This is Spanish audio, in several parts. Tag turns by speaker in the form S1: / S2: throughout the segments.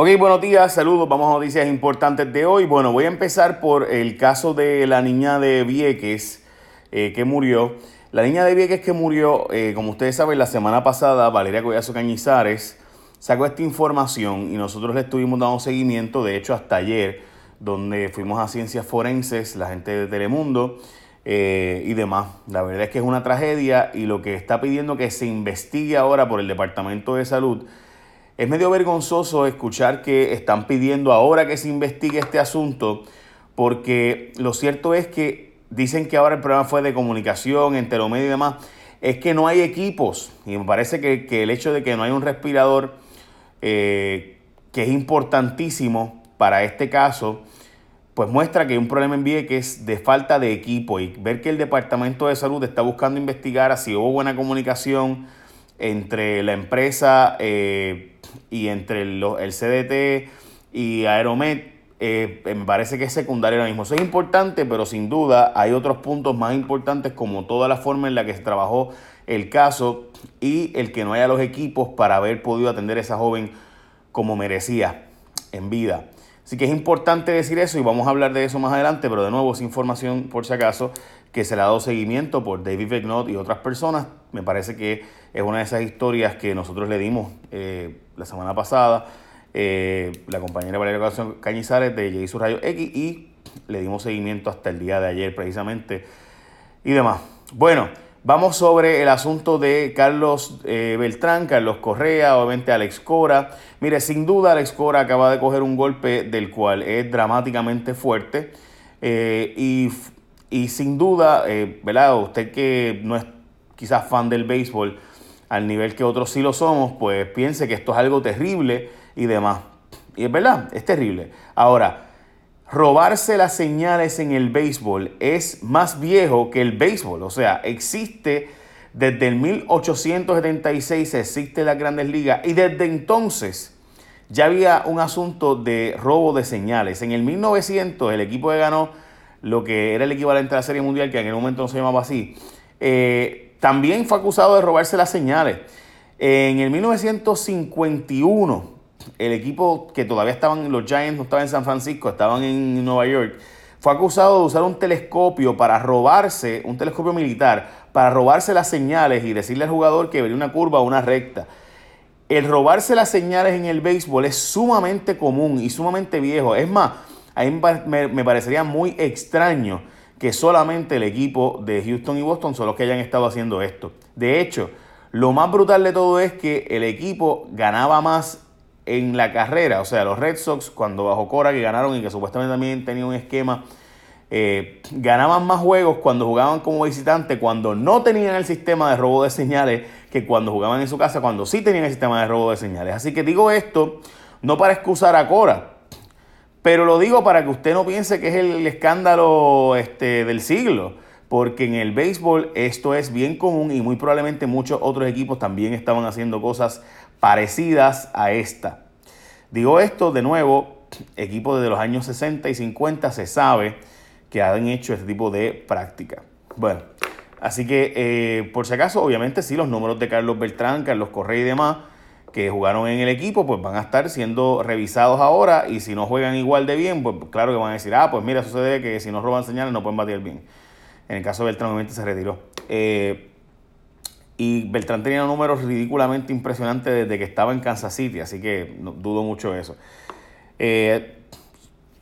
S1: Ok, buenos días, saludos, vamos a noticias importantes de hoy. Bueno, voy a empezar por el caso de la niña de Vieques eh, que murió. La niña de Vieques que murió, eh, como ustedes saben, la semana pasada, Valeria Collazo Cañizares sacó esta información y nosotros le estuvimos dando seguimiento, de hecho hasta ayer, donde fuimos a Ciencias Forenses, la gente de Telemundo eh, y demás. La verdad es que es una tragedia y lo que está pidiendo que se investigue ahora por el Departamento de Salud es medio vergonzoso escuchar que están pidiendo ahora que se investigue este asunto, porque lo cierto es que dicen que ahora el problema fue de comunicación entre los medios y demás. Es que no hay equipos. Y me parece que, el hecho de que no hay un respirador, eh, que es importantísimo para este caso, pues muestra que hay un problema en Vieques de falta de equipo y ver que el Departamento de Salud está buscando investigar si hubo buena comunicación entre la empresa eh, y entre el, CDT y Aeromet, eh, me parece que es secundario ahora mismo. Eso es importante, pero sin duda hay otros puntos más importantes como toda la forma en la que se trabajó el caso y el que no haya los equipos para haber podido atender a esa joven como merecía en vida. Así que es importante decir eso y vamos a hablar de eso más adelante, pero de nuevo es información por si acaso que se le ha dado seguimiento por David Becknott y otras personas. Me parece que es una de esas historias que nosotros le dimos eh, la semana pasada, eh, la compañera Valeria Cañizares de J. Rayo X y le dimos seguimiento hasta el día de ayer precisamente y demás. Bueno, vamos sobre el asunto de Carlos eh, Beltrán, Carlos Correa, obviamente Alex Cora. Mire, sin duda Alex Cora acaba de coger un golpe del cual es dramáticamente fuerte y y sin duda, eh, ¿verdad? Usted que no es quizás fan del béisbol al nivel que otros sí lo somos, pues piense que esto es algo terrible y demás. Y es verdad, es terrible. Ahora, robarse las señales en el béisbol es más viejo que el béisbol. O sea, existe desde el 1876, existe la grandes ligas y desde entonces ya había un asunto de robo de señales. En el 1900 el equipo que ganó lo que era el equivalente a la Serie Mundial, que en aquel momento no se llamaba así, eh, también fue acusado de robarse las señales. En el 1951, el equipo que todavía estaban, los Giants no estaban en San Francisco, estaban en Nueva York, fue acusado de usar un telescopio para robarse, un telescopio militar, para robarse las señales y decirle al jugador que venía una curva o una recta. El robarse las señales en el béisbol es sumamente común y sumamente viejo. Es más, a mí me, parecería muy extraño que solamente el equipo de Houston y Boston son los que hayan estado haciendo esto. De hecho, lo más brutal de todo es que el equipo ganaba más en la carrera. O sea, los Red Sox, cuando bajo Cora, que ganaron y que supuestamente también tenían un esquema, eh, ganaban más juegos cuando jugaban como visitante, cuando no tenían el sistema de robo de señales, que cuando jugaban en su casa, cuando sí tenían el sistema de robo de señales. Así que digo esto no para excusar a Cora, pero lo digo para que usted no piense que es el escándalo este, del siglo, porque en el béisbol esto es bien común y muy probablemente muchos otros equipos también estaban haciendo cosas parecidas a esta. Digo esto de nuevo, equipos de los años 60 y 50 se sabe que han hecho este tipo de práctica. Bueno, así que eh, por si acaso, obviamente sí, los números de Carlos Beltrán, Carlos Correa y demás que jugaron en el equipo, pues van a estar siendo revisados ahora y si no juegan igual de bien, pues claro que van a decir, ah, pues mira, sucede que si no roban señales no pueden batir bien. En el caso de Beltrán, obviamente se retiró. Eh, y Beltrán tenía números ridículamente impresionantes desde que estaba en Kansas City, así que no, dudo mucho eso. Eh,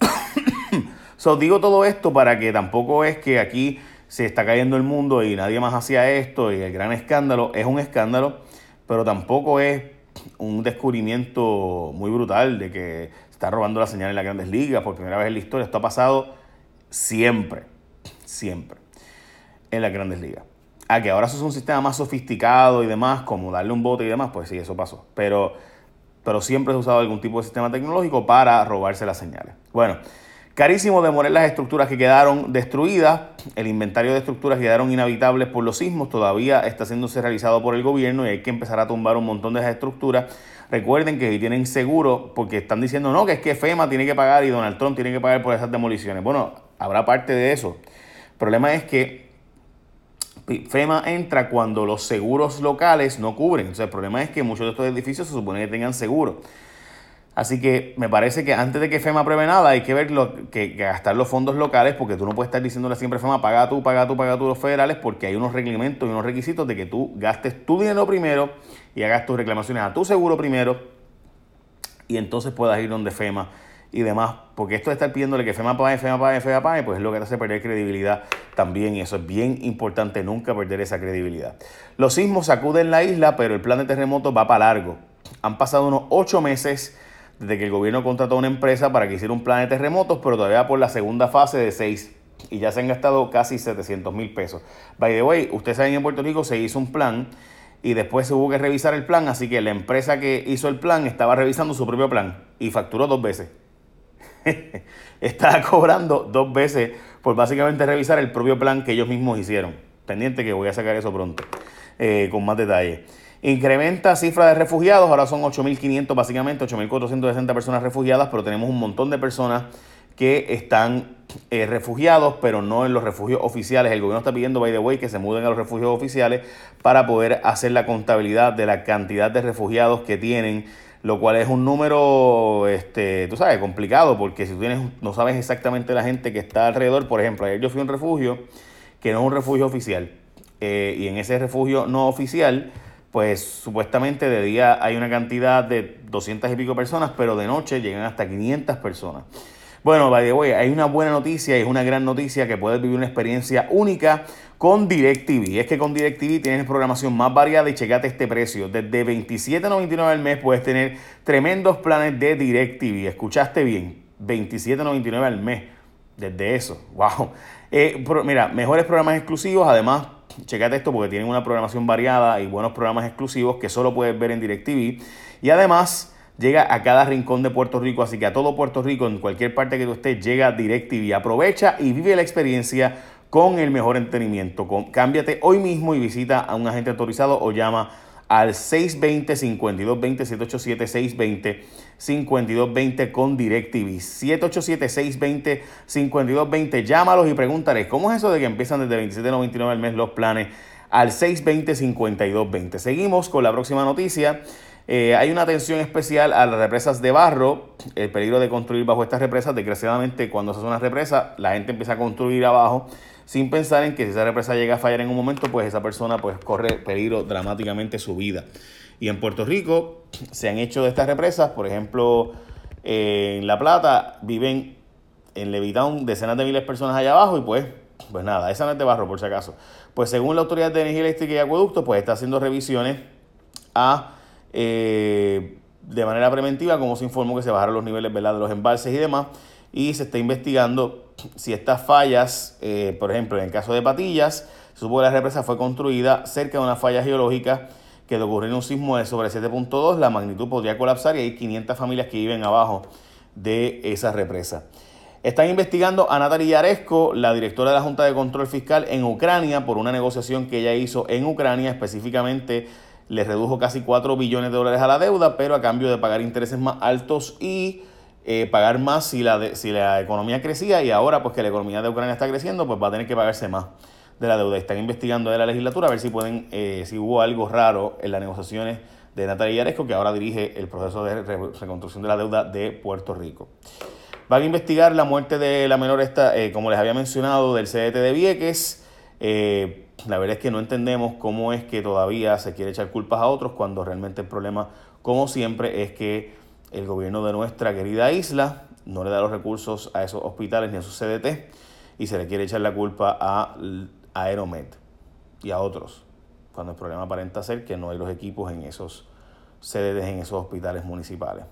S1: so, digo todo esto para que tampoco es que aquí se está cayendo el mundo y nadie más hacía esto y el gran escándalo es un escándalo, pero tampoco es un descubrimiento muy brutal de que está robando la señal en las grandes ligas por primera vez en la historia. Esto ha pasado siempre, siempre en las grandes ligas. A que ahora eso es un sistema más sofisticado y demás, como darle un bote y demás, pues sí, eso pasó. Pero, pero siempre se ha usado algún tipo de sistema tecnológico para robarse las señales. Bueno, Carísimo demoler las estructuras que quedaron destruidas. El inventario de estructuras que quedaron inhabitables por los sismos todavía está siendo realizado por el gobierno y hay que empezar a tumbar un montón de esas estructuras. Recuerden que tienen seguro, porque están diciendo no, que es que FEMA tiene que pagar y Donald Trump tiene que pagar por esas demoliciones. Bueno, habrá parte de eso. El problema es que FEMA entra cuando los seguros locales no cubren. O sea, el problema es que muchos de estos edificios se supone que tengan seguro. Así que me parece que antes de que FEMA apruebe nada hay que ver lo, que, gastar los fondos locales porque tú no puedes estar diciéndole siempre a FEMA paga tú, paga tú, paga tú los federales porque hay unos reglamentos y unos requisitos de que tú gastes tu dinero primero y hagas tus reclamaciones a tu seguro primero y entonces puedas ir donde FEMA y demás, porque esto de estar pidiéndole que FEMA pague, FEMA pague, FEMA pague, pues es lo que te hace perder credibilidad también y eso es bien importante, nunca perder esa credibilidad. Los sismos sacuden la isla, pero el plan de terremoto va para largo. Han pasado unos ocho meses desde que el gobierno contrató a una empresa para que hiciera un plan de terremotos, pero todavía por la segunda fase de seis. Y ya se han gastado casi 700 mil pesos. By the way, ustedes saben en Puerto Rico se hizo un plan y después se hubo que revisar el plan, así que la empresa que hizo el plan estaba revisando su propio plan y facturó dos veces. estaba cobrando dos veces por básicamente revisar el propio plan que ellos mismos hicieron. Pendiente que voy a sacar eso pronto, eh, con más detalle. Incrementa cifra de refugiados, ahora son 8.500 básicamente, 8.460 personas refugiadas, pero tenemos un montón de personas que están eh, refugiados, pero no en los refugios oficiales. El gobierno está pidiendo, by the way, que se muden a los refugios oficiales para poder hacer la contabilidad de la cantidad de refugiados que tienen, lo cual es un número, este, tú sabes, complicado, porque si tú tienes, no sabes exactamente la gente que está alrededor, por ejemplo, ayer yo fui a un refugio que no es un refugio oficial, eh, y en ese refugio no oficial, pues supuestamente de día hay una cantidad de 200 y pico personas, pero de noche llegan hasta 500 personas. Bueno, by the way, hay una buena noticia y es una gran noticia que puedes vivir una experiencia única con DirecTV. Es que con DirecTV tienes programación más variada y checate este precio. Desde $27.99 al mes puedes tener tremendos planes de DirecTV. Escuchaste bien, $27.99 al mes. Desde eso, wow. Eh, mira, mejores programas exclusivos, además Checate esto porque tienen una programación variada y buenos programas exclusivos que solo puedes ver en DirecTV. Y además llega a cada rincón de Puerto Rico, así que a todo Puerto Rico, en cualquier parte que tú estés, llega DirecTV. Aprovecha y vive la experiencia con el mejor entretenimiento. cámbiate hoy mismo y visita a un agente autorizado o llama al 620-5220, 787-620-5220 con DirecTV. 787-620-5220. Llámalos y pregúntales, ¿cómo es eso de que empiezan desde 27.99 al mes los planes al 620-5220? Seguimos con la próxima noticia. Eh, hay una atención especial a las represas de barro, el peligro de construir bajo estas represas. Desgraciadamente, cuando se hace una represa, la gente empieza a construir abajo sin pensar en que si esa represa llega a fallar en un momento, pues esa persona pues, corre peligro dramáticamente su vida. Y en Puerto Rico se han hecho de estas represas, por ejemplo, en La Plata viven en Levitown decenas de miles de personas allá abajo y pues, pues nada, esa no es de barro por si acaso. Pues según la Autoridad de Energía Eléctrica y Acueducto, pues está haciendo revisiones a... Eh, de manera preventiva, como se informó que se bajaron los niveles de los embalses y demás, y se está investigando si estas fallas, eh, por ejemplo, en el caso de Patillas, supo que la represa fue construida cerca de una falla geológica que de ocurrir un sismo de sobre 7.2, la magnitud podría colapsar y hay 500 familias que viven abajo de esa represa. Están investigando a Natalia Yaresco, la directora de la Junta de Control Fiscal en Ucrania, por una negociación que ella hizo en Ucrania, específicamente le redujo casi 4 billones de dólares a la deuda, pero a cambio de pagar intereses más altos y eh, pagar más si la, si la economía crecía y ahora pues que la economía de Ucrania está creciendo, pues va a tener que pagarse más de la deuda. Están investigando de la legislatura a ver si pueden, eh, si hubo algo raro en las negociaciones de Natalia Yaresco, que ahora dirige el proceso de reconstrucción de la deuda de Puerto Rico. Van a investigar la muerte de la menor esta, eh, como les había mencionado, del CDT de Vieques. la verdad es que no entendemos cómo es que todavía se quiere echar culpas a otros cuando realmente el problema, como siempre, es que el gobierno de nuestra querida isla no le da los recursos a esos hospitales ni a sus CDT y se le quiere echar la culpa a Aeromed y a otros, cuando el problema aparenta ser que no hay los equipos en esos CDT, en esos hospitales municipales.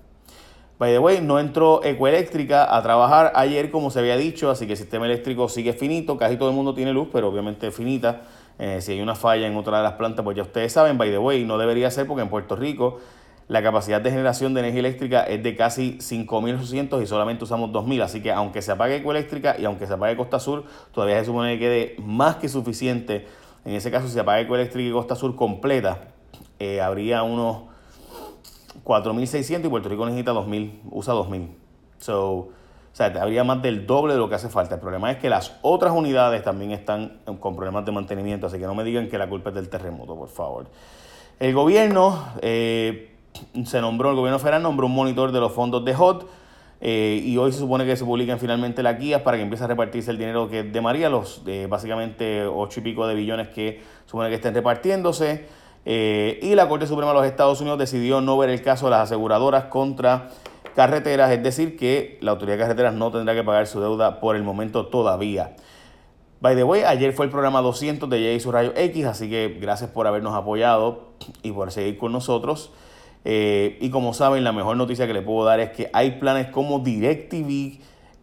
S1: By the way, no entró Ecoeléctrica a trabajar ayer como se había dicho, así que el sistema eléctrico sigue finito, casi todo el mundo tiene luz, pero obviamente finita. Eh, si hay una falla en otra de las plantas, pues ya ustedes saben, by the way, no debería ser porque en Puerto Rico la capacidad de generación de energía eléctrica es de casi 5.800 y solamente usamos 2.000. Así que aunque se apague Ecoeléctrica y aunque se apague Costa Sur, todavía se supone que quede más que suficiente. En ese caso, si se apaga Ecoeléctrica y Costa Sur completa, eh, habría unos 4.600 y Puerto Rico necesita 2.000, usa 2.000. So, o sea, habría más del doble de lo que hace falta. El problema es que las otras unidades también están con problemas de mantenimiento, así que no me digan que la culpa es del terremoto, por favor. El gobierno... Eh, se nombró, el gobierno federal nombró un monitor de los fondos de HOT eh, y hoy se supone que se publican finalmente las guías para que empiece a repartirse el dinero que de María, los básicamente ocho y pico de billones que supone que estén repartiéndose. Eh, y la Corte Suprema de los Estados Unidos decidió no ver el caso de las aseguradoras contra carreteras, es decir, que la autoridad de carreteras no tendrá que pagar su deuda por el momento todavía. By the way, ayer fue el programa 200 de Jay Rayo X, así que gracias por habernos apoyado y por seguir con nosotros. Eh, y como saben, la mejor noticia que les puedo dar es que hay planes como DirecTV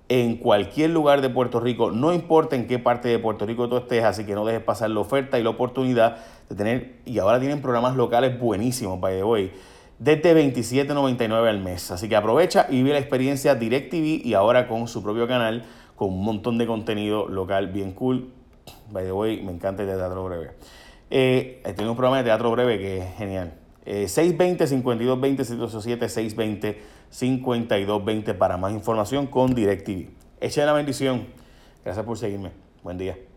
S1: en cualquier lugar de Puerto Rico, no importa en qué parte de Puerto Rico tú estés, así que no dejes pasar la oferta y la oportunidad de tener, y ahora tienen programas locales buenísimos, by the way, desde $27.99 al mes. Así que aprovecha y vive la experiencia DirecTV y ahora con su propio canal, con un montón de contenido local bien cool. By the way, me encanta el teatro breve. Eh, tengo un programa de teatro breve que es genial. 620-5220-787, 620-5220 para más información con DirecTV. Echa la bendición. Gracias por seguirme. Buen día.